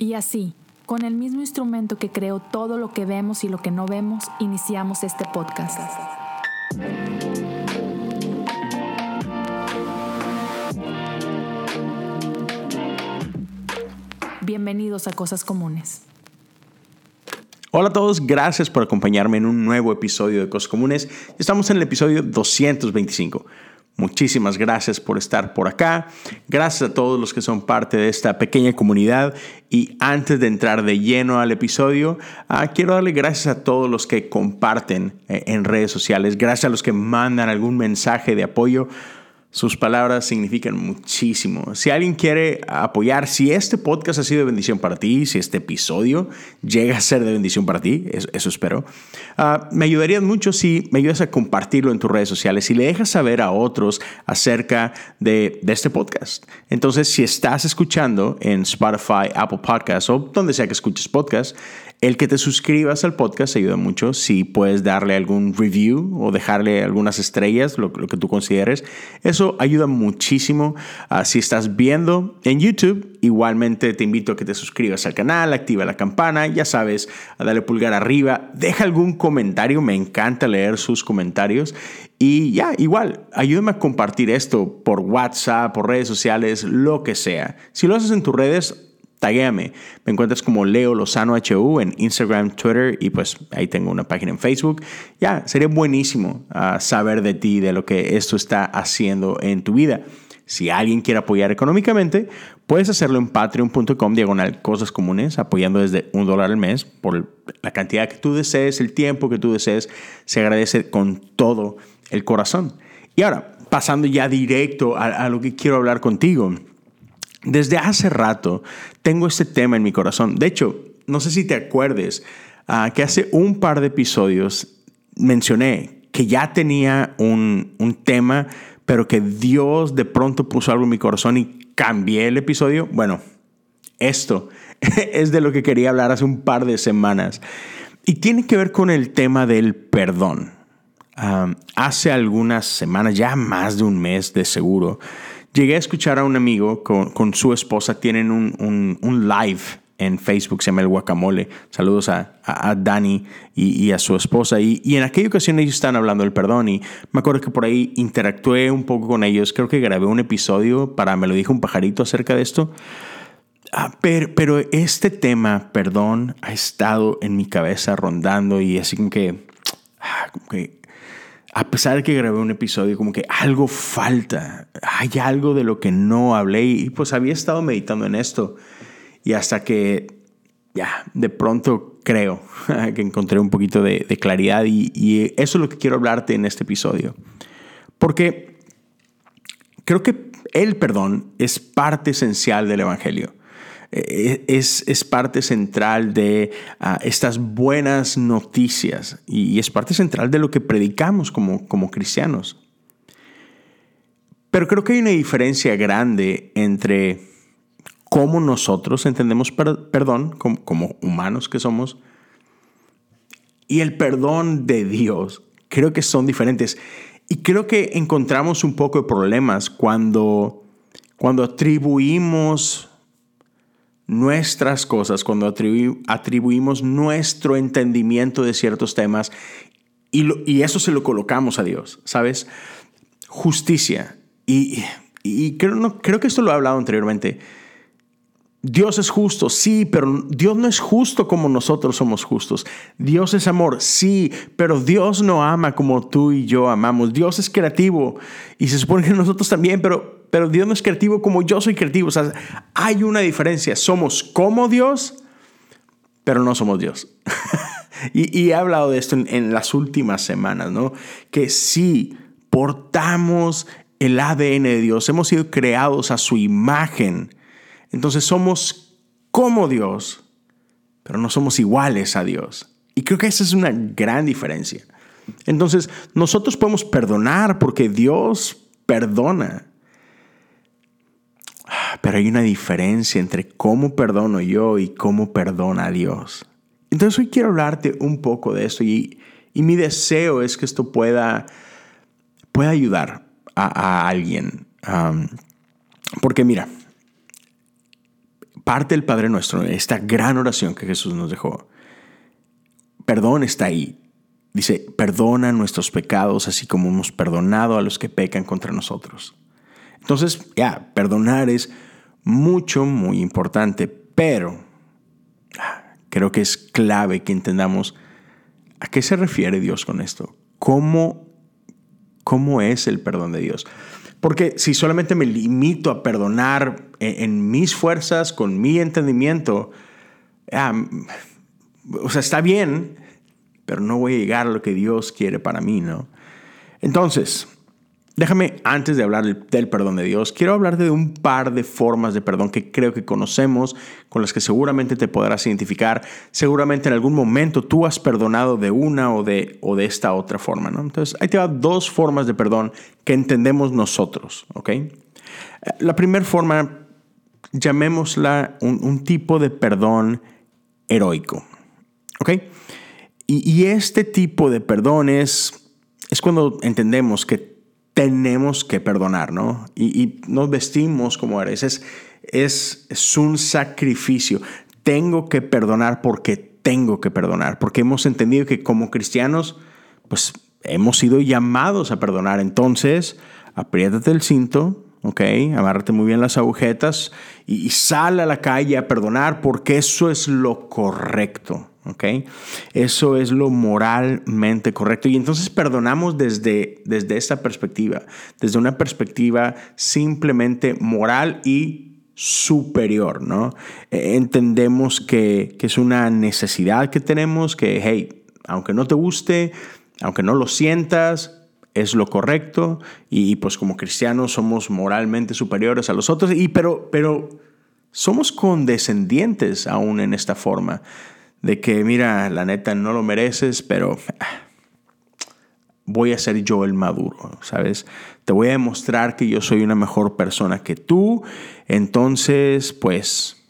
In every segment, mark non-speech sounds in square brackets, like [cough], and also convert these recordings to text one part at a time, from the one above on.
Y así, con el mismo instrumento que creó todo lo que vemos y lo que no vemos, iniciamos este podcast. Bienvenidos a Cosas Comunes. Hola a todos, gracias por acompañarme en un nuevo episodio de Cosas Comunes. Estamos en el episodio 225. Muchísimas gracias por estar por acá. Gracias a todos los que son parte de esta pequeña comunidad. Y antes de entrar de lleno al episodio, ah, quiero darle gracias a todos los que comparten eh, en redes sociales. Gracias a los que mandan algún mensaje de apoyo. Sus palabras significan muchísimo. Si alguien quiere apoyar, si este podcast ha sido de bendición para ti, si este episodio llega a ser de bendición para ti, eso, espero, ah, me ayudaría mucho si me ayudas a compartirlo en tus redes sociales y le dejas saber a otros acerca de, de este podcast. Entonces, si estás escuchando en Spotify, Apple Podcasts o donde sea que escuches podcast, el que te suscribas al podcast ayuda mucho. Si puedes darle algún review o dejarle algunas estrellas, lo, que tú consideres, eso ayuda muchísimo. Ah, si estás viendo en YouTube, igualmente te invito a que te suscribas al canal, activa la campana, ya sabes, a darle pulgar arriba, deja algún comentario, me encanta leer sus comentarios. Y ya, igual, ayúdame a compartir esto por WhatsApp, por redes sociales, lo que sea. Si lo haces en tus redes, taguéame. Me encuentras como Leo Lozano HU en Instagram, Twitter y pues ahí tengo una página en Facebook. Ya, sería buenísimo ah, saber de ti, de lo que esto está haciendo en tu vida. Si alguien quiere apoyar económicamente, puedes hacerlo en patreon.com diagonal cosas comunes, apoyando desde un dólar al mes por la cantidad que tú desees, el tiempo que tú desees. Se agradece con todo el corazón. Y ahora, pasando ya directo a, a lo que quiero hablar contigo. Desde hace rato tengo este tema en mi corazón. De hecho, no sé si te acuerdes ah, que hace un par de episodios mencioné que ya tenía un, un tema, pero que Dios de pronto puso algo en mi corazón y cambié el episodio. Bueno, esto [laughs] es de lo que quería hablar hace un par de semanas y tiene que ver con el tema del perdón. Ah, hace algunas semanas, ya más de un mes de seguro, Llegué a escuchar a un amigo con, su esposa, tienen un, live en Facebook, se llama El Guacamole. Saludos a, a, Dani y, a su esposa. Y, en aquella ocasión ellos están hablando del perdón y me acuerdo que por ahí interactué un poco con ellos. Creo que grabé un episodio para, me lo dijo un pajarito acerca de esto. Ah, pero, pero, este tema, perdón, ha estado en mi cabeza rondando y así que, ah, como que a pesar de que grabé un episodio, como que algo falta, hay algo de lo que no hablé y pues había estado meditando en esto y hasta que ya, de pronto creo [laughs] que encontré un poquito de, claridad y, eso es lo que quiero hablarte en este episodio. Porque creo que el perdón es parte esencial del Evangelio. Eh, es, es parte central de ah, estas buenas noticias y, es parte central de lo que predicamos como, como cristianos. Pero creo que hay una diferencia grande entre cómo nosotros entendemos perdón como, como, humanos que somos y el perdón de Dios. Creo que son diferentes. Y creo que encontramos un poco de problemas cuando, cuando atribuimos nuestras cosas, cuando atribuimos nuestro entendimiento de ciertos temas y, eso se lo colocamos a Dios, ¿sabes? Justicia. Y, creo, creo que esto lo he hablado anteriormente. Dios es justo, sí, pero Dios no es justo como nosotros somos justos. Dios es amor, sí, pero Dios no ama como tú y yo amamos. Dios es creativo y se supone que nosotros también, pero pero Dios no es creativo como yo soy creativo. O sea, hay una diferencia. Somos como Dios, pero no somos Dios. [laughs] y, he hablado de esto en, las últimas semanas, ¿no? Que sí, portamos el ADN de Dios, hemos sido creados a su imagen. Entonces somos como Dios, pero no somos iguales a Dios. Y creo que esa es una gran diferencia. Entonces, nosotros podemos perdonar porque Dios perdona. Pero hay una diferencia entre cómo perdono yo y cómo perdona Dios. Entonces hoy quiero hablarte un poco de esto y, mi deseo es que esto pueda, pueda ayudar a, alguien. porque mira, parte del Padre Nuestro, esta gran oración que Jesús nos dejó, perdón está ahí. Dice, perdona nuestros pecados así como hemos perdonado a los que pecan contra nosotros. Entonces, ya, perdonar es mucho, muy importante, pero ah, creo que es clave que entendamos a qué se refiere Dios con esto. ¿Cómo, cómo es el perdón de Dios? Porque si solamente me limito a perdonar en, mis fuerzas, con mi entendimiento, ah, o sea, está bien, pero no voy a llegar a lo que Dios quiere para mí, ¿no? Entonces, déjame, antes de hablar del perdón de Dios, quiero hablar de un par de formas de perdón que creo que conocemos, con las que seguramente te podrás identificar. Seguramente en algún momento tú has perdonado de una o de, o de esta otra forma, ¿no? Entonces, ahí te va dos formas de perdón que entendemos nosotros. La primera forma, llamémosla un, tipo de perdón heroico, ¿ok? Y, este tipo de perdón es, cuando entendemos que tenemos que perdonar, ¿no? Y, nos vestimos como eres. Es, es, es un sacrificio. Tengo que perdonar porque tengo que perdonar, porque hemos entendido que como cristianos, pues hemos sido llamados a perdonar. Entonces, apriétate el cinto, ¿ok? Amárrate muy bien las agujetas y, y sal a la calle a perdonar porque eso es lo correcto. ¿Ok? Eso es lo moralmente correcto. Y entonces perdonamos desde, desde esta perspectiva, desde una perspectiva simplemente moral y superior, ¿no? E, entendemos que, es una necesidad que tenemos, que, hey, aunque no te guste, aunque no lo sientas, es lo correcto y, pues como cristianos somos moralmente superiores a los otros, y, pero, pero somos condescendientes aún en esta forma de que, mira, la neta no lo mereces, pero ah, voy a ser yo el maduro, ¿sabes? Te voy a demostrar que yo soy una mejor persona que tú, entonces, pues,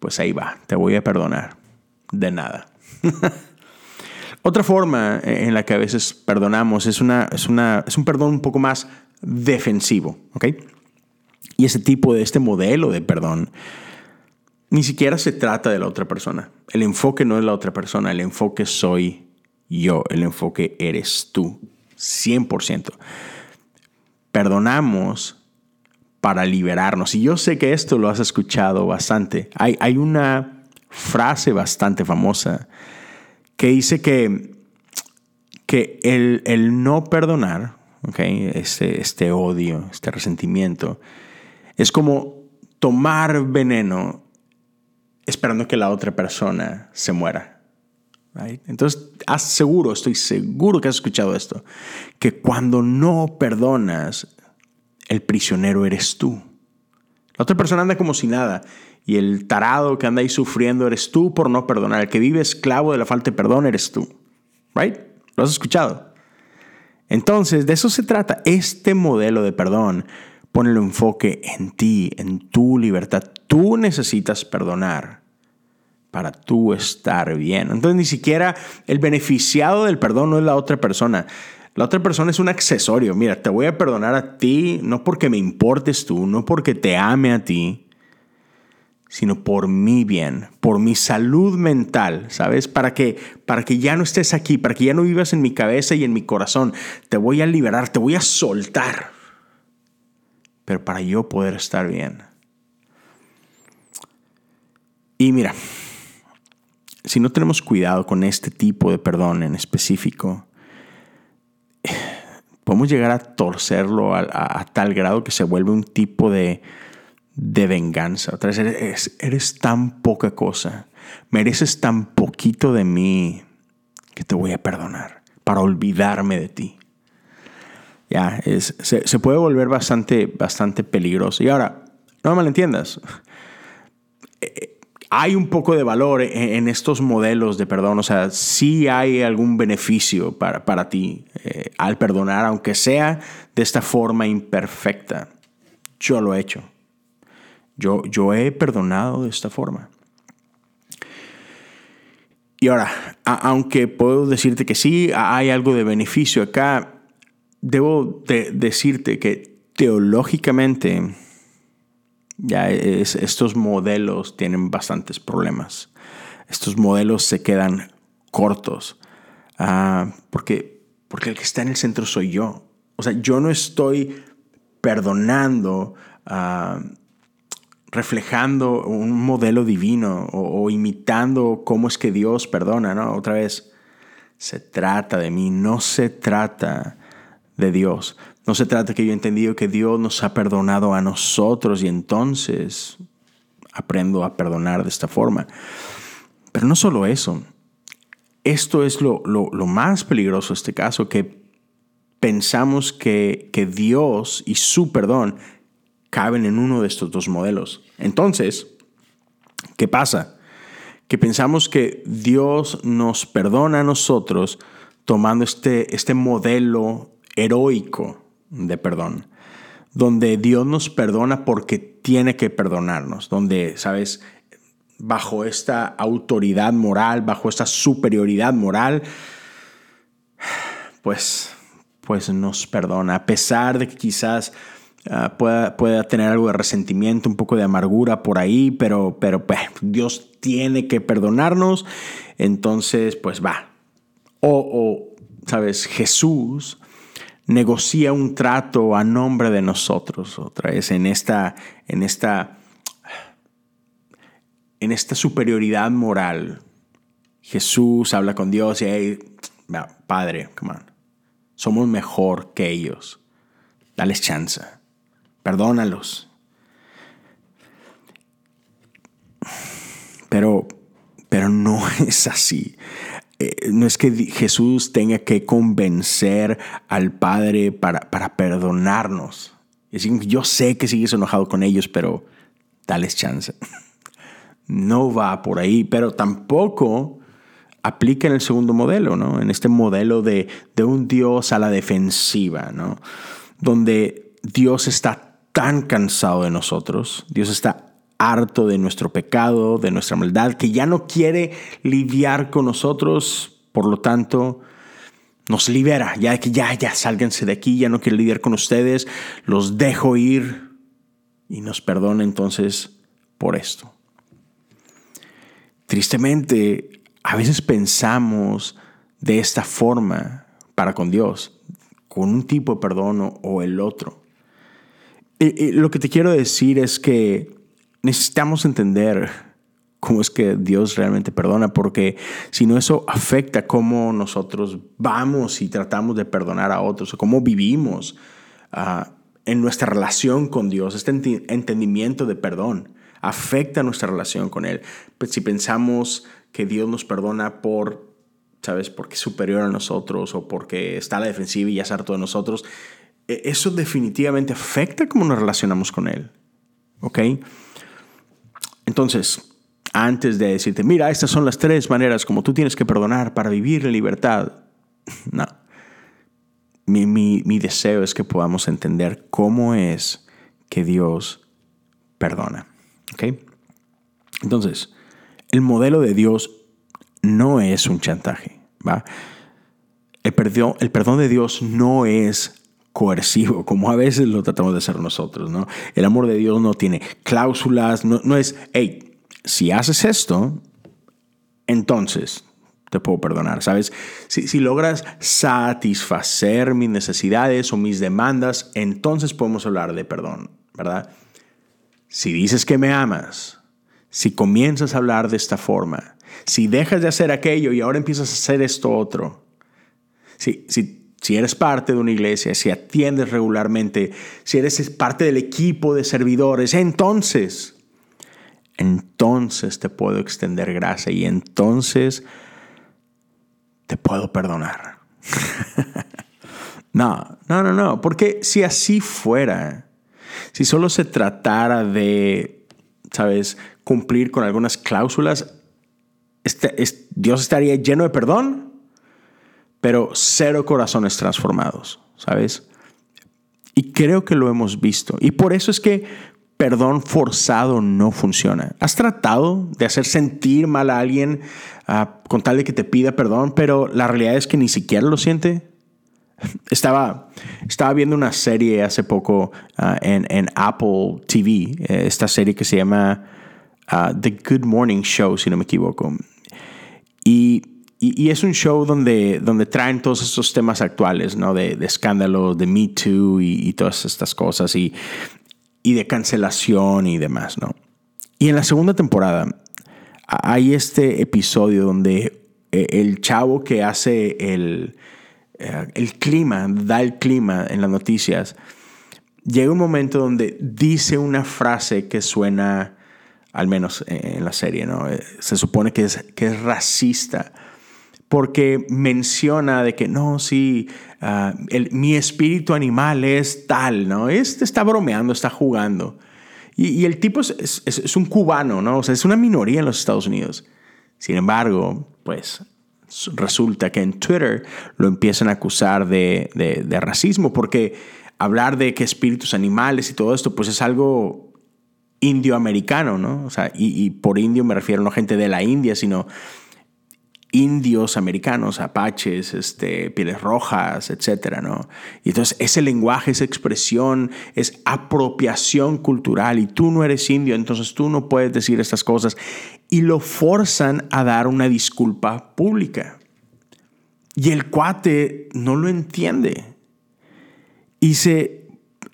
pues ahí va, te voy a perdonar. De nada. [laughs] Otra forma en la que a veces perdonamos es, una, es, una, es un perdón un poco más defensivo, ¿ok? Y ese tipo de, este modelo de perdón, ni siquiera se trata de la otra persona. El enfoque no es la otra persona, el enfoque soy yo, el enfoque eres tú, 100%. Perdonamos para liberarnos. Y yo sé que esto lo has escuchado bastante. Hay, hay una frase bastante famosa que dice que, que el, el no perdonar, okay, este, este odio, este resentimiento, es como tomar veneno esperando que la otra persona se muera. Entonces, haz seguro, estoy seguro que has escuchado esto, que cuando no perdonas, el prisionero eres tú. La otra persona anda como si nada y el tarado que anda ahí sufriendo eres tú por no perdonar. El que vive esclavo de la falta de perdón eres tú. Right? ¿Lo has escuchado? Entonces, de eso se trata. Este modelo de perdón pone el enfoque en ti, en tu libertad. Tú necesitas perdonar para tú estar bien. Entonces ni siquiera el beneficiado del perdón no es la otra persona. La otra persona es un accesorio. Mira, te voy a perdonar a ti, no porque me importes tú, no porque te ame a ti, sino por mi bien, por mi salud mental, ¿sabes? Para que, para que ya no estés aquí, para que ya no vivas en mi cabeza y en mi corazón. Te voy a liberar, te voy a soltar. Pero para yo poder estar bien. Y mira, si no tenemos cuidado con este tipo de perdón en específico, podemos llegar a torcerlo a, tal grado que se vuelve un tipo de, de venganza. Otra vez, eres, eres, tan poca cosa, mereces tan poquito de mí que te voy a perdonar para olvidarme de ti. Ya, es, se, se, puede volver bastante, bastante peligroso. Y ahora, no me malentiendas hay un poco de valor en, estos modelos de perdón, o sea, sí hay algún beneficio para, para ti eh, al perdonar, aunque sea de esta forma imperfecta. Yo lo he hecho. Yo, yo he perdonado de esta forma. Y ahora, aunque puedo decirte que sí, hay algo de beneficio acá, debo decirte que teológicamente Ya estos modelos tienen bastantes problemas. Estos modelos se quedan cortos. Ah, porque, porque el que está en el centro soy yo. O sea, yo no estoy perdonando, ah, reflejando un modelo divino o, o, imitando cómo es que Dios perdona, ¿no? Otra vez, se trata de mí, no se trata de Dios. No se trata que yo he entendido que Dios nos ha perdonado a nosotros y entonces aprendo a perdonar de esta forma. Pero no solo eso. Esto es lo, más peligroso de este caso, que pensamos que, que Dios y su perdón caben en uno de estos dos modelos. Entonces, ¿qué pasa? Que pensamos que Dios nos perdona a nosotros tomando este, este modelo heroico de perdón, donde Dios nos perdona porque tiene que perdonarnos, donde, ¿sabes? Bajo esta autoridad moral, bajo esta superioridad moral, pues, pues nos perdona, a pesar de que quizás ah, pueda, pueda, tener algo de resentimiento, un poco de amargura por ahí, pero, pero pues, Dios tiene que perdonarnos, entonces pues va. O, o ¿sabes? Jesús negocia un trato a nombre de nosotros, otra vez en esta, en esta, en esta superioridad moral. Jesús habla con Dios y hey, Padre, come on, somos mejor que ellos. Dales chance, perdónalos. Pero, pero no [laughs] es así. Eh, no es que Jesús tenga que convencer al Padre para, para perdonarnos. yo sé que sigues enojado con ellos, pero dales chance. [laughs] No va por ahí, pero tampoco aplica en el segundo modelo, ¿no? En este modelo de, de un Dios a la defensiva, ¿no? Donde Dios está tan cansado de nosotros, Dios está harto de nuestro pecado, de nuestra maldad, que ya no quiere lidiar con nosotros, por lo tanto, nos libera, ya que ya, ya, sálganse de aquí, ya no quiere lidiar con ustedes, los dejo ir y nos perdona entonces por esto. Tristemente, a veces pensamos de esta forma para con Dios, con un tipo de perdón o el otro. Y, lo que te quiero decir es que necesitamos entender cómo es que Dios realmente perdona, porque si no eso afecta cómo nosotros vamos y tratamos de perdonar a otros, o cómo vivimos ah, en nuestra relación con Dios, este entendimiento de perdón afecta nuestra relación con Él. Pues si pensamos que Dios nos perdona por, ¿sabes?, porque es superior a nosotros o porque está a la defensiva y ya es harto de nosotros, e-, eso definitivamente afecta cómo nos relacionamos con Él. ¿Ok? Entonces, antes de decirte, mira, estas son las tres maneras como tú tienes que perdonar para vivir en libertad, [laughs] no. Mi, deseo es que podamos entender cómo es que Dios perdona. ¿Ok? Entonces, el modelo de Dios no es un chantaje. ¿va? El, perdón, el perdón de Dios no es coercivo, como a veces lo tratamos de hacer nosotros, ¿no? El amor de Dios no tiene cláusulas, no, no es, hey, si haces esto, entonces te puedo perdonar, ¿sabes? Si, si, logras satisfacer mis necesidades o mis demandas, entonces podemos hablar de perdón, ¿verdad? Si dices que me amas, si comienzas a hablar de esta forma, si dejas de hacer aquello y ahora empiezas a hacer esto otro, si, si si eres parte de una iglesia, si atiendes regularmente, si eres parte del equipo de servidores, entonces, entonces te puedo extender gracia y entonces te puedo perdonar. [laughs] no, no, no, no, porque si así fuera, si solo se tratara de, ¿sabes?, cumplir con algunas cláusulas, este, Dios estaría lleno de perdón pero cero corazones transformados, ¿sabes? Y creo que lo hemos visto. Y por eso es que perdón forzado no funciona. ¿Has tratado de hacer sentir mal a alguien ah, con tal de que te pida perdón, pero la realidad es que ni siquiera lo siente? Estaba, estaba viendo una serie hace poco ah, en, Apple TV, eh, esta serie que se llama ah, The Good Morning Show, si no me equivoco. Y, es un show donde, donde traen todos estos temas actuales, ¿no? De, de escándalo, de Me Too y, todas estas cosas, y, y de cancelación y demás, ¿no? Y en la segunda temporada hay este episodio donde eh, el chavo que hace el, eh, el clima, da el clima en las noticias, llega un momento donde dice una frase que suena, al menos en la serie, ¿no? Eh, se supone que es, que es racista, porque menciona de que no, sí, ah, mi espíritu animal es tal, ¿no? Este está bromeando, está jugando. Y, el tipo es, es, un cubano, ¿no? O sea, es una minoría en los Estados Unidos. Sin embargo, pues resulta que en Twitter lo empiezan a acusar de, racismo, porque hablar de que espíritus animales y todo esto, pues es algo indioamericano, ¿no? O sea, y, y, por indio me refiero no gente de la India, sino indios americanos, apaches, este, pieles rojas, etcétera, ¿no? Y entonces ese lenguaje, esa expresión es apropiación cultural y tú no eres indio, entonces tú no puedes decir estas cosas y lo forzan a dar una disculpa pública. Y el cuate no lo entiende. Y dice,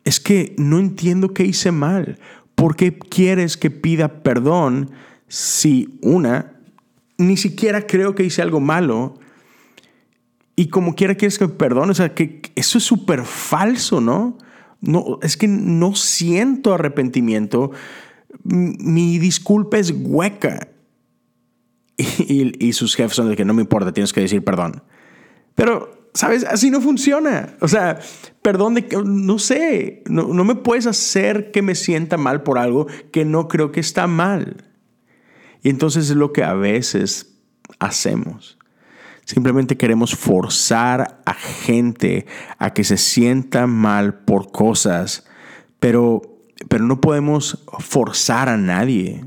es que no entiendo qué hice mal. ¿Por qué quieres que pida perdón si una ni siquiera creo que hice algo malo. Y como quiera quieres que me perdone, o sea, que eso es súper falso, ¿no? No, es que no siento arrepentimiento. Mi disculpa es hueca. Y, sus jefes son de que no me importa, tienes que decir perdón. Pero, ¿sabes? Así no funciona. O sea, perdón de que, no sé, no, no me puedes hacer que me sienta mal por algo que no creo que está mal. Y entonces es lo que a veces hacemos. Simplemente queremos forzar a gente a que se sienta mal por cosas, pero, pero no podemos forzar a nadie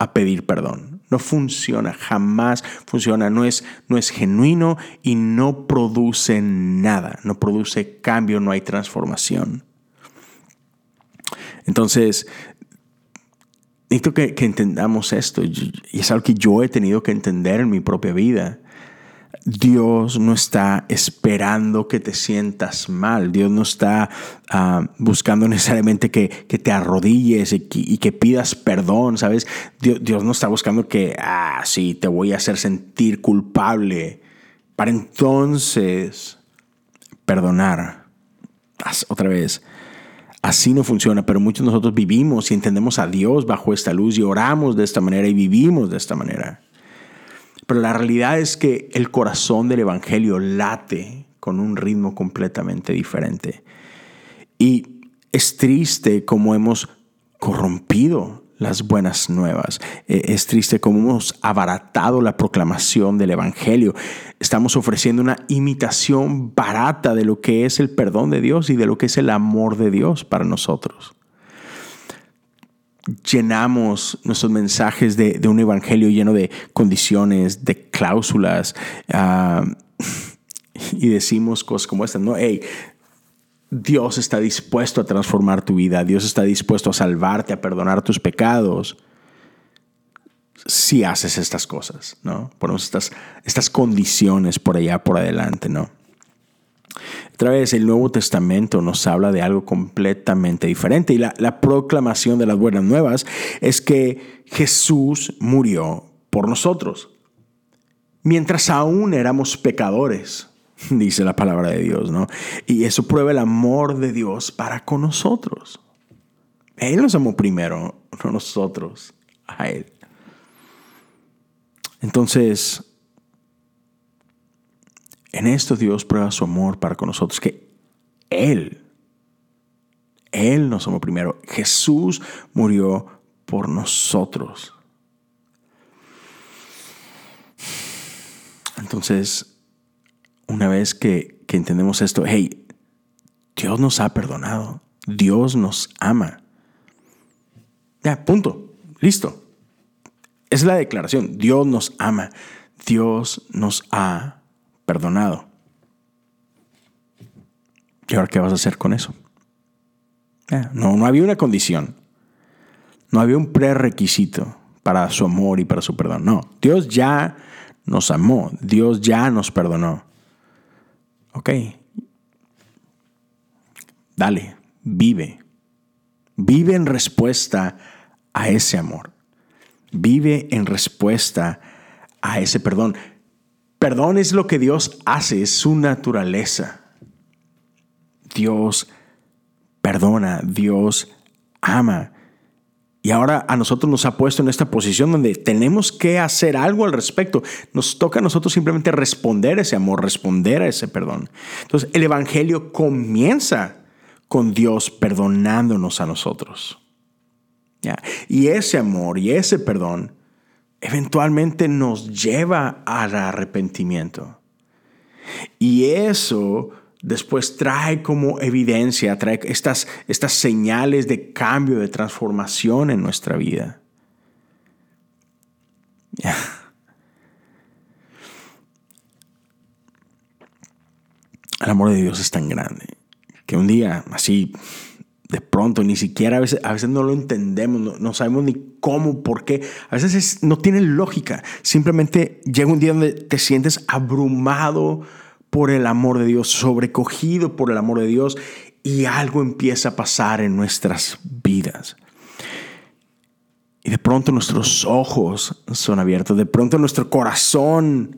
a pedir perdón. No funciona, jamás funciona, no es, no es genuino y no produce nada, no produce cambio, no hay transformación. Entonces, necesito que, entendamos esto, y es algo que yo he tenido que entender en mi propia vida. Dios no está esperando que te sientas mal. Dios no está ah, buscando necesariamente que, te arrodilles y que, pidas perdón, ¿sabes? Dios, no está buscando que, ah, sí, te voy a hacer sentir culpable para entonces perdonar. Otra vez, Así no funciona, pero muchos de nosotros vivimos y entendemos a Dios bajo esta luz y oramos de esta manera y vivimos de esta manera. Pero la realidad es que el corazón del Evangelio late con un ritmo completamente diferente. Y es triste como hemos corrompido las buenas nuevas. Eh, es triste cómo hemos abaratado la proclamación del Evangelio. Estamos ofreciendo una imitación barata de lo que es el perdón de Dios y de lo que es el amor de Dios para nosotros. Llenamos nuestros mensajes de, un Evangelio lleno de condiciones, de cláusulas. Ah, [laughs] y decimos cosas como estas, no, hey, Dios está dispuesto a transformar tu vida, Dios está dispuesto a salvarte, a perdonar tus pecados, si haces estas cosas, ¿no? Ponemos estas, estas condiciones por allá, por adelante, ¿no? Otra vez, el Nuevo Testamento nos habla de algo completamente diferente y la, la proclamación de las buenas nuevas es que Jesús murió por nosotros, mientras aún éramos pecadores. [laughs] dice la palabra de Dios, ¿no? Y eso prueba el amor de Dios para con nosotros. Él nos amó primero, no nosotros a Él. Entonces, en esto Dios prueba su amor para con nosotros, que Él, Él nos amó primero. Jesús murió por nosotros. Entonces, una vez que, entendemos esto, hey, Dios nos ha perdonado, Dios nos ama. Ya, punto, listo. Es la declaración, Dios nos ama, Dios nos ha perdonado. ¿Y ahora qué vas a hacer con eso? No, no había una condición. No había un prerequisito para su amor y para su perdón. No, Dios ya nos amó. Dios ya nos perdonó. Ok. Dale, vive. Vive en respuesta a ese amor. Vive en respuesta a ese perdón. Perdón es lo que Dios hace, es su naturaleza. Dios perdona, Dios ama. Y ahora a nosotros nos ha puesto en esta posición donde tenemos que hacer algo al respecto. Nos toca a nosotros simplemente responder a ese amor, responder a ese perdón. Entonces el Evangelio comienza con Dios perdonándonos a nosotros. Y ese amor y ese perdón eventualmente nos lleva al arrepentimiento. Y eso después trae como evidencia, trae estas, estas señales de cambio, de transformación en nuestra vida. [laughs] El amor de Dios es tan grande que un día así de pronto, ni siquiera a veces, a veces no lo entendemos, no, sabemos ni cómo, por qué. A veces no tiene lógica. Simplemente llega un día donde te sientes abrumado por el amor de Dios, sobrecogido por el amor de Dios y algo empieza a pasar en nuestras vidas. Y de pronto nuestros ojos son abiertos, de pronto nuestro corazón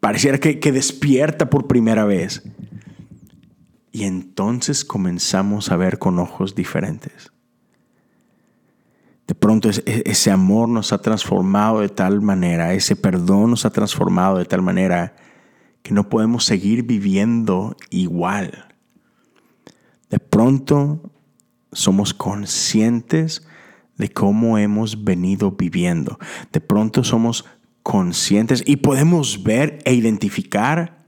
pareciera que, que despierta por primera vez. Y entonces comenzamos a ver con ojos diferentes. De pronto ese amor nos ha transformado de tal manera, ese perdón nos ha transformado de tal manera que no podemos seguir viviendo igual. De pronto somos conscientes de cómo hemos venido viviendo. De pronto somos conscientes y podemos ver e identificar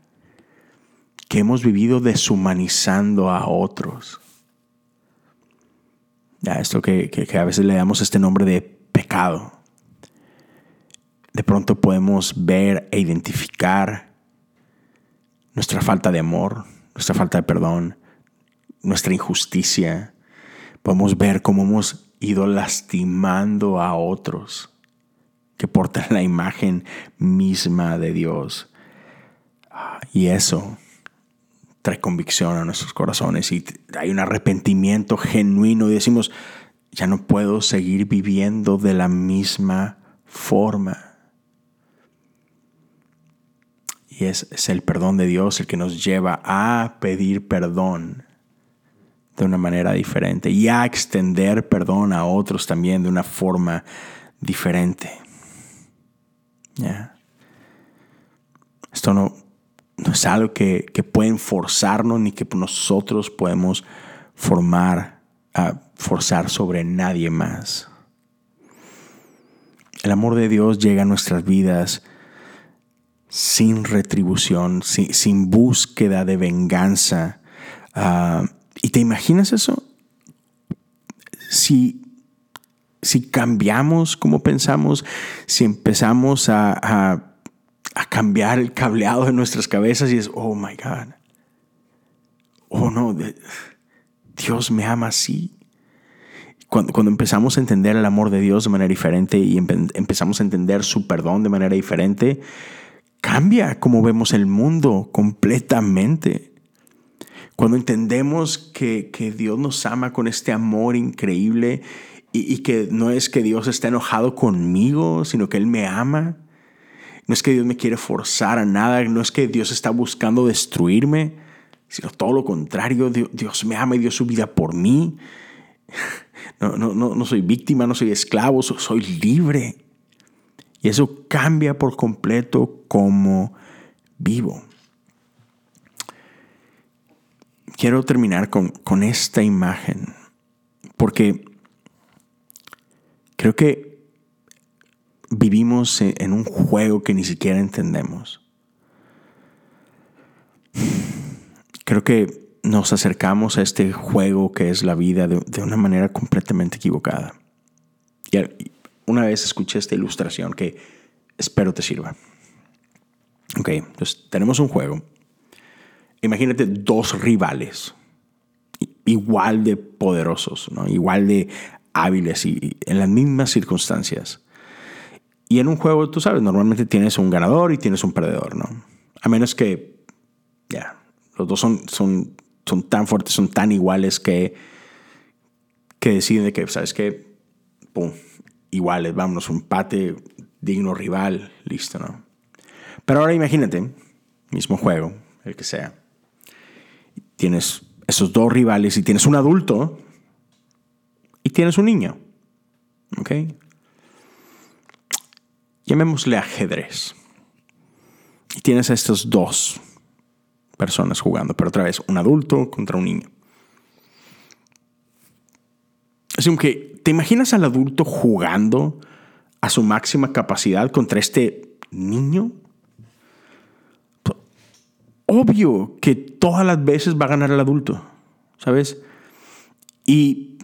que hemos vivido deshumanizando a otros. Ya, esto que, que a veces le damos este nombre de pecado. De pronto podemos ver e identificar nuestra falta de amor, nuestra falta de perdón, nuestra injusticia. Podemos ver cómo hemos ido lastimando a otros que portan la imagen misma de Dios. Y eso trae convicción a nuestros corazones y hay un arrepentimiento genuino y decimos, ya no puedo seguir viviendo de la misma forma. Y es, el perdón de Dios el que nos lleva a pedir perdón de una manera diferente y a extender perdón a otros también de una forma diferente. Esto no, no, es algo que, que, pueden forzarnos ni que nosotros podemos formar, forzar sobre nadie más. El amor de Dios llega a nuestras vidas sin retribución, sin, búsqueda de venganza. Ah, ¿Y te imaginas eso? Si, si cambiamos como pensamos, si empezamos a, a, cambiar el cableado de nuestras cabezas y es, oh my God, oh no, Dios me ama así. Cuando, cuando, empezamos a entender el amor de Dios de manera diferente y empezamos a entender su perdón de manera diferente, cambia cómo vemos el mundo completamente. Cuando entendemos que, Dios nos ama con este amor increíble y, que no es que Dios está enojado conmigo, sino que Él me ama. No es que Dios me quiere forzar a nada, no es que Dios está buscando destruirme, sino todo lo contrario, Dios, me ama y dio su vida por mí. [laughs] No, no, no, no soy víctima, no soy esclavo, soy libre. Y eso cambia por completo cómo vivo. Quiero terminar con, con esta imagen, porque creo que vivimos en un juego que ni siquiera entendemos. Creo que nos acercamos a este juego que es la vida de, de una manera completamente equivocada. Y, una vez escuché esta ilustración que espero te sirva. Ok, entonces tenemos un juego imagínate dos rivales igual de poderosos, ¿no? igual de hábiles y en las mismas circunstancias. Y en un juego, tú sabes, normalmente tienes un ganador y tienes un perdedor, ¿no? A menos que, ya, los dos son, son, son tan fuertes, son tan iguales que, que deciden de que, ¿sabes qué? Pum, iguales, vámonos, un empate, digno rival, listo, ¿no? Pero ahora imagínate, mismo juego, el que sea. Tienes esos dos rivales y tienes un adulto y tienes un niño. ¿Ok? Llamémosle ajedrez. Y tienes a estas dos personas jugando, pero otra vez, un adulto contra un niño. Así que, ¿te imaginas al adulto jugando a su máxima capacidad contra este niño? Obvio que todas las veces va a ganar el adulto, ¿sabes? Y,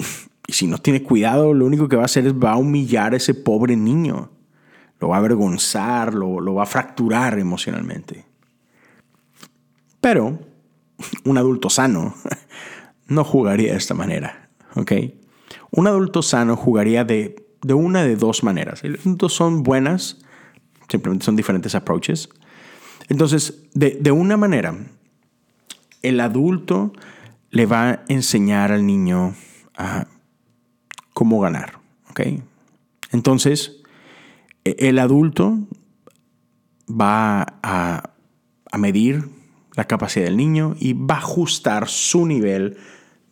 si no tiene cuidado, lo único que va a hacer es va a humillar a ese pobre niño lo va a avergonzar, lo, va a fracturar emocionalmente. Pero un adulto sano [laughs] no jugaría de esta manera, ¿ok? Un adulto sano jugaría de, una de dos maneras. Adultos son buenas, simplemente son diferentes approaches. Entonces, de, de una manera, el adulto le va a enseñar al niño a cómo ganar. Entonces, e-, el adulto va a, medir la capacidad del niño y va a ajustar su nivel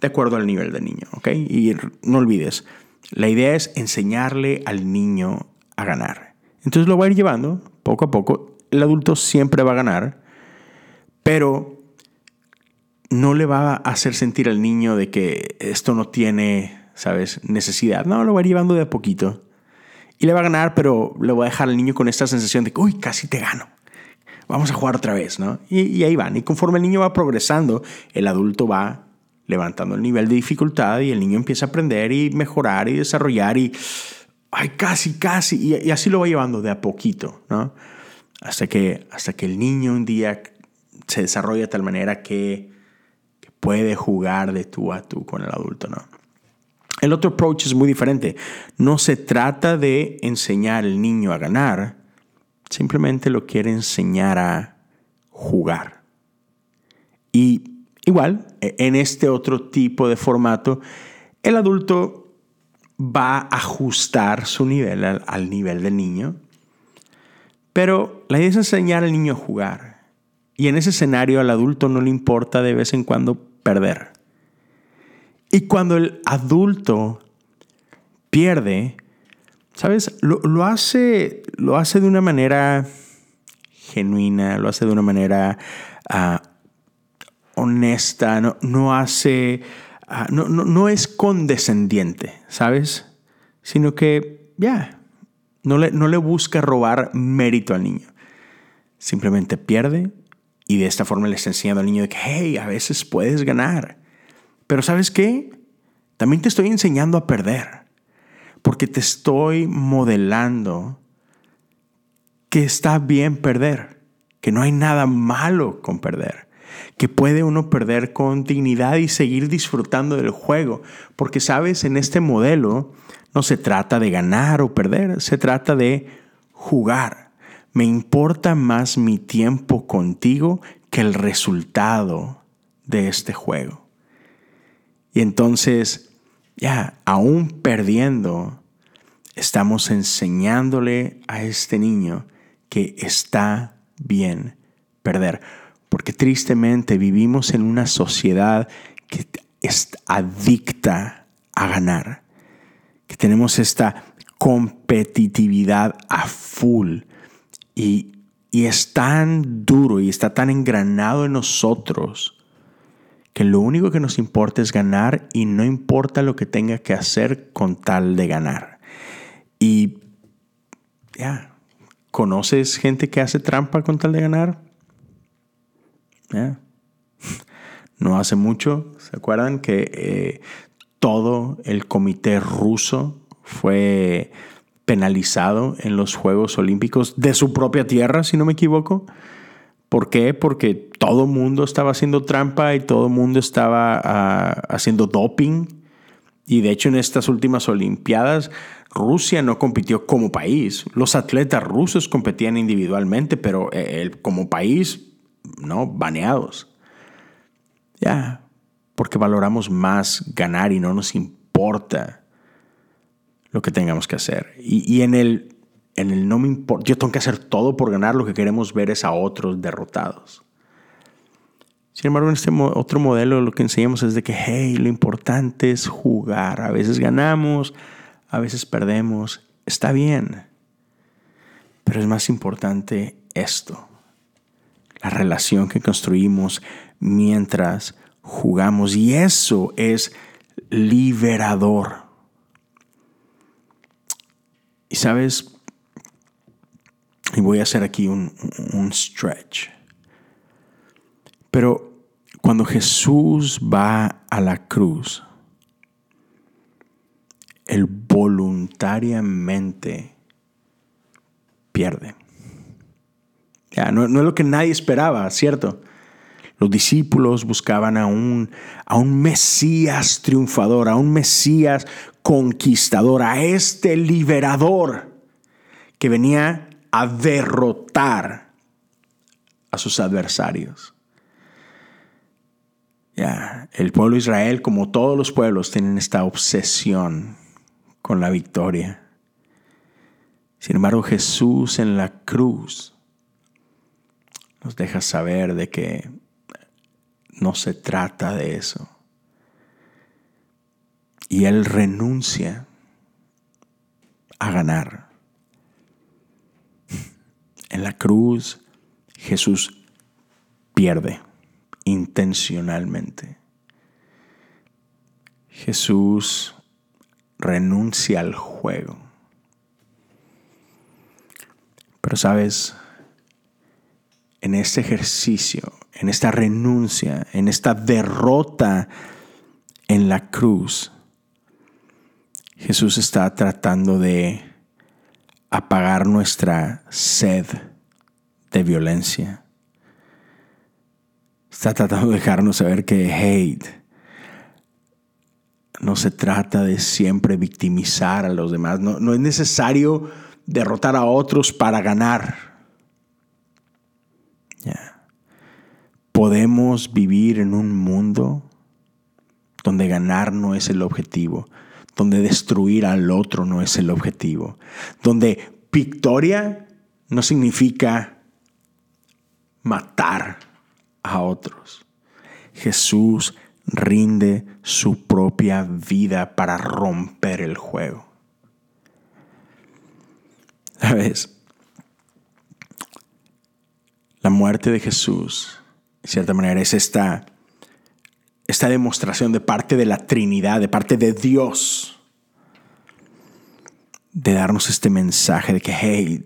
de acuerdo al nivel del niño. ¿ok? Y no olvides, la idea es enseñarle al niño a ganar. Entonces lo va a ir llevando poco a poco. El adulto siempre va a ganar, pero no le va a hacer sentir al niño de que esto no tiene, ¿sabes?, necesidad. No, lo va a ir llevando de a poquito y le va a ganar, pero le voy a dejar al niño con esta sensación de que, uy, casi te gano. Vamos a jugar otra vez, ¿no? Y, ahí van. Y conforme el niño va progresando, el adulto va levantando el nivel de dificultad y el niño empieza a aprender y mejorar y desarrollar y, ay, casi, casi. Y, así lo va llevando de a poquito, ¿no? Hasta que, hasta que el niño un día se desarrolla de tal manera que, que puede jugar de tú a tú con el adulto, ¿no? El otro approach es muy diferente. No se trata de enseñar al niño a ganar, simplemente lo quiere enseñar a jugar. Y igual, e, en este otro tipo de formato, el adulto va a ajustar su nivel al, nivel del niño, pero la idea es enseñar al niño a jugar. Y en ese escenario al adulto no le importa de vez en cuando perder. Y cuando el adulto pierde, ¿sabes? Lo, hace, lo hace de una manera genuina, lo hace de una manera ah, honesta, no, no hace, ah, no, no, es condescendiente, ¿sabes? Sino que, ya, no, le, no le busca robar mérito al niño. Simplemente pierde y de esta forma le está enseñando al niño que, hey, a veces puedes ganar. Pero ¿sabes qué? También te estoy enseñando a perder, porque te estoy modelando que está bien perder, que no hay nada malo con perder, que puede uno perder con dignidad y seguir disfrutando del juego, porque sabes, en este modelo no se trata de ganar o perder, se trata de jugar. Me importa más mi tiempo contigo que el resultado de este juego. Y entonces, ya, aún perdiendo, estamos enseñándole a este niño que está bien perder. Porque tristemente vivimos en una sociedad que es adicta a ganar. Que tenemos esta competitividad a full. Y, y es tan duro y está tan engranado en nosotros que lo único que nos importa es ganar y no importa lo que tenga que hacer con tal de ganar. Y ya, ¿conoces gente que hace trampa con tal de ganar? No hace mucho, ¿se acuerdan que eh, todo el comité ruso fue penalizado en los Juegos Olímpicos de su propia tierra, si no me equivoco? ¿Por qué? Porque todo el mundo estaba haciendo trampa y todo el mundo estaba ah, haciendo doping. Y de hecho en estas últimas Olimpiadas Rusia no compitió como país. Los atletas rusos competían individualmente, pero eh, como país, no, baneados. Ya, porque valoramos más ganar y no nos importa lo que tengamos que hacer. Y, en, el, en el no me importa, yo tengo que hacer todo por ganar, lo que queremos ver es a otros derrotados. Sin embargo, en este otro modelo lo que enseñamos es de que, hey, lo importante es jugar. A veces ganamos, a veces perdemos. Está bien. Pero es más importante esto. La relación que construimos mientras jugamos. Y eso es liberador. Y sabes, y voy a hacer aquí un, stretch. Pero cuando Jesús va a la cruz, Él voluntariamente pierde. No, es lo que nadie esperaba, ¿cierto? Los discípulos buscaban a un, a un Mesías triunfador, a un Mesías conquistador, a este liberador que venía a derrotar a sus adversarios. Ya, el pueblo de Israel, como todos los pueblos, tienen esta obsesión con la victoria. Sin embargo, Jesús en la cruz nos deja saber de que no se trata de eso. Y Él renuncia a ganar. En la cruz Jesús pierde intencionalmente. Jesús renuncia al juego. Pero sabes, en este ejercicio, en esta renuncia, en esta derrota en la cruz, Jesús está tratando de apagar nuestra sed de violencia. Está tratando de dejarnos saber que hate no se trata de siempre victimizar a los demás. No, no es necesario derrotar a otros para ganar. Podemos vivir en un mundo donde ganar no es el objetivo, donde destruir al otro no es el objetivo, donde victoria no significa matar a otros. Jesús rinde su propia vida para romper el juego. ¿Sabes? La muerte de Jesús de cierta manera, es esta, esta demostración de parte de la Trinidad, de parte de Dios, de darnos este mensaje de que, hey,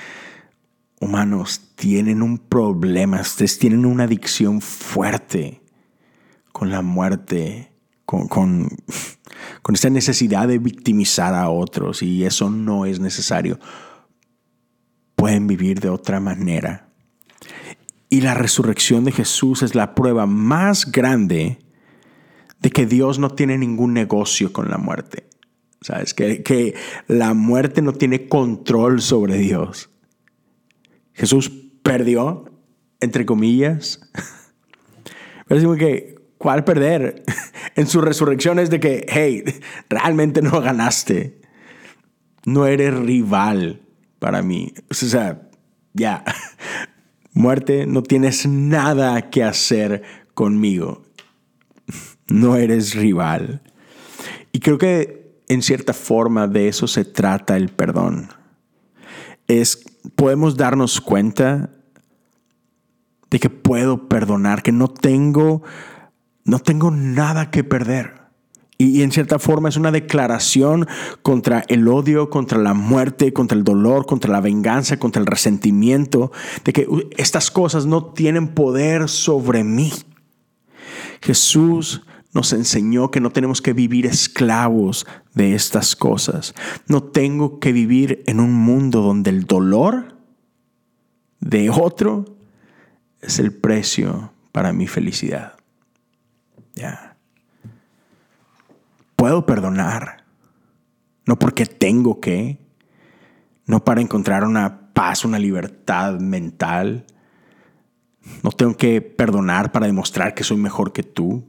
[laughs] humanos tienen un problema, ustedes tienen una adicción fuerte con la muerte, con, con, [laughs] con esta necesidad de victimizar a otros y eso no es necesario. Pueden vivir de otra manera y la resurrección de Jesús es la prueba más grande de que Dios no tiene ningún negocio con la muerte. ¿Sabes? Que, que la muerte no tiene control sobre Dios. Jesús perdió, entre comillas. [laughs] Pero decimos que, ¿cuál perder? [laughs] En su resurrección es de que, hey, realmente no ganaste. No eres rival para mí. O sea, ya. [laughs] Muerte, no tienes nada que hacer conmigo. No eres rival. Y creo que en cierta forma de eso se trata el perdón. Es, podemos darnos cuenta de que puedo perdonar, que no tengo, no tengo nada que perder. Y, en cierta forma es una declaración contra el odio, contra la muerte, contra el dolor, contra la venganza, contra el resentimiento, de que estas cosas no tienen poder sobre mí. Jesús nos enseñó que no tenemos que vivir esclavos de estas cosas. No tengo que vivir en un mundo donde el dolor de otro es el precio para mi felicidad. Ya. Puedo perdonar, no porque tengo que, no para encontrar una paz, una libertad mental. No tengo que perdonar para demostrar que soy mejor que tú.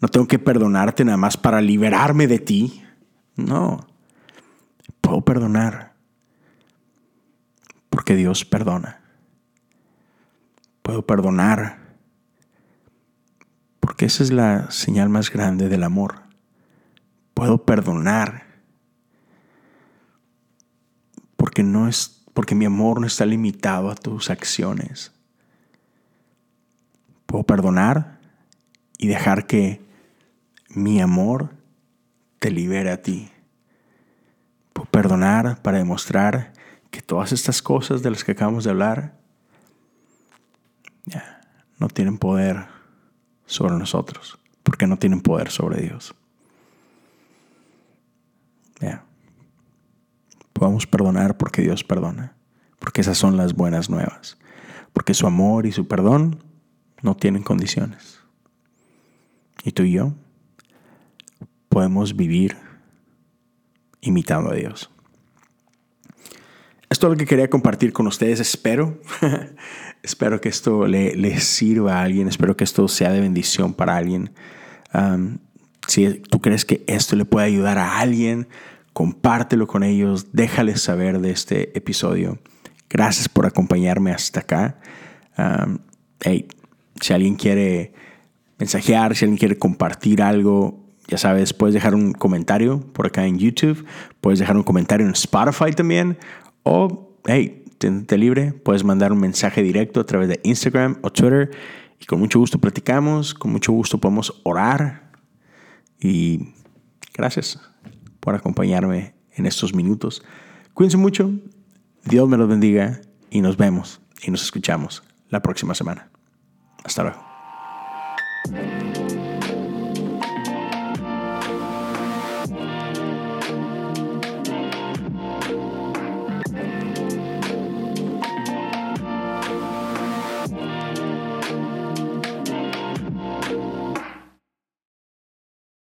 No tengo que perdonarte nada más para liberarme de ti. No. Puedo perdonar porque Dios perdona. Puedo perdonar porque esa es la señal más grande del amor. Puedo perdonar porque no es porque mi amor no está limitado a tus acciones. Puedo perdonar y dejar que mi amor te libere a ti. Puedo perdonar para demostrar que todas estas cosas de las que acabamos de hablar no tienen poder sobre nosotros, porque no tienen poder sobre Dios. Ya. Podemos perdonar porque Dios perdona, porque esas son las buenas nuevas, porque su amor y su perdón no tienen condiciones. Y tú y yo podemos vivir imitando a Dios. Esto es lo que quería compartir con ustedes. Espero, [laughs] espero que esto le, sirva a alguien. Espero que esto sea de bendición para alguien. Si tú crees que esto le puede ayudar a alguien, compártelo con ellos. Déjales saber de este episodio. Gracias por acompañarme hasta acá. hey, si alguien quiere mensajear, si alguien quiere compartir algo, ya sabes, puedes dejar un comentario por acá en YouTube, puedes dejar un comentario en Spotify también o, hey, te libre, puedes mandar un mensaje directo a través de Instagram o Twitter y con mucho gusto platicamos, con mucho gusto podemos orar. Y gracias por acompañarme en estos minutos. Cuídense mucho, Dios me los bendiga y nos vemos y nos escuchamos la próxima semana. Hasta luego.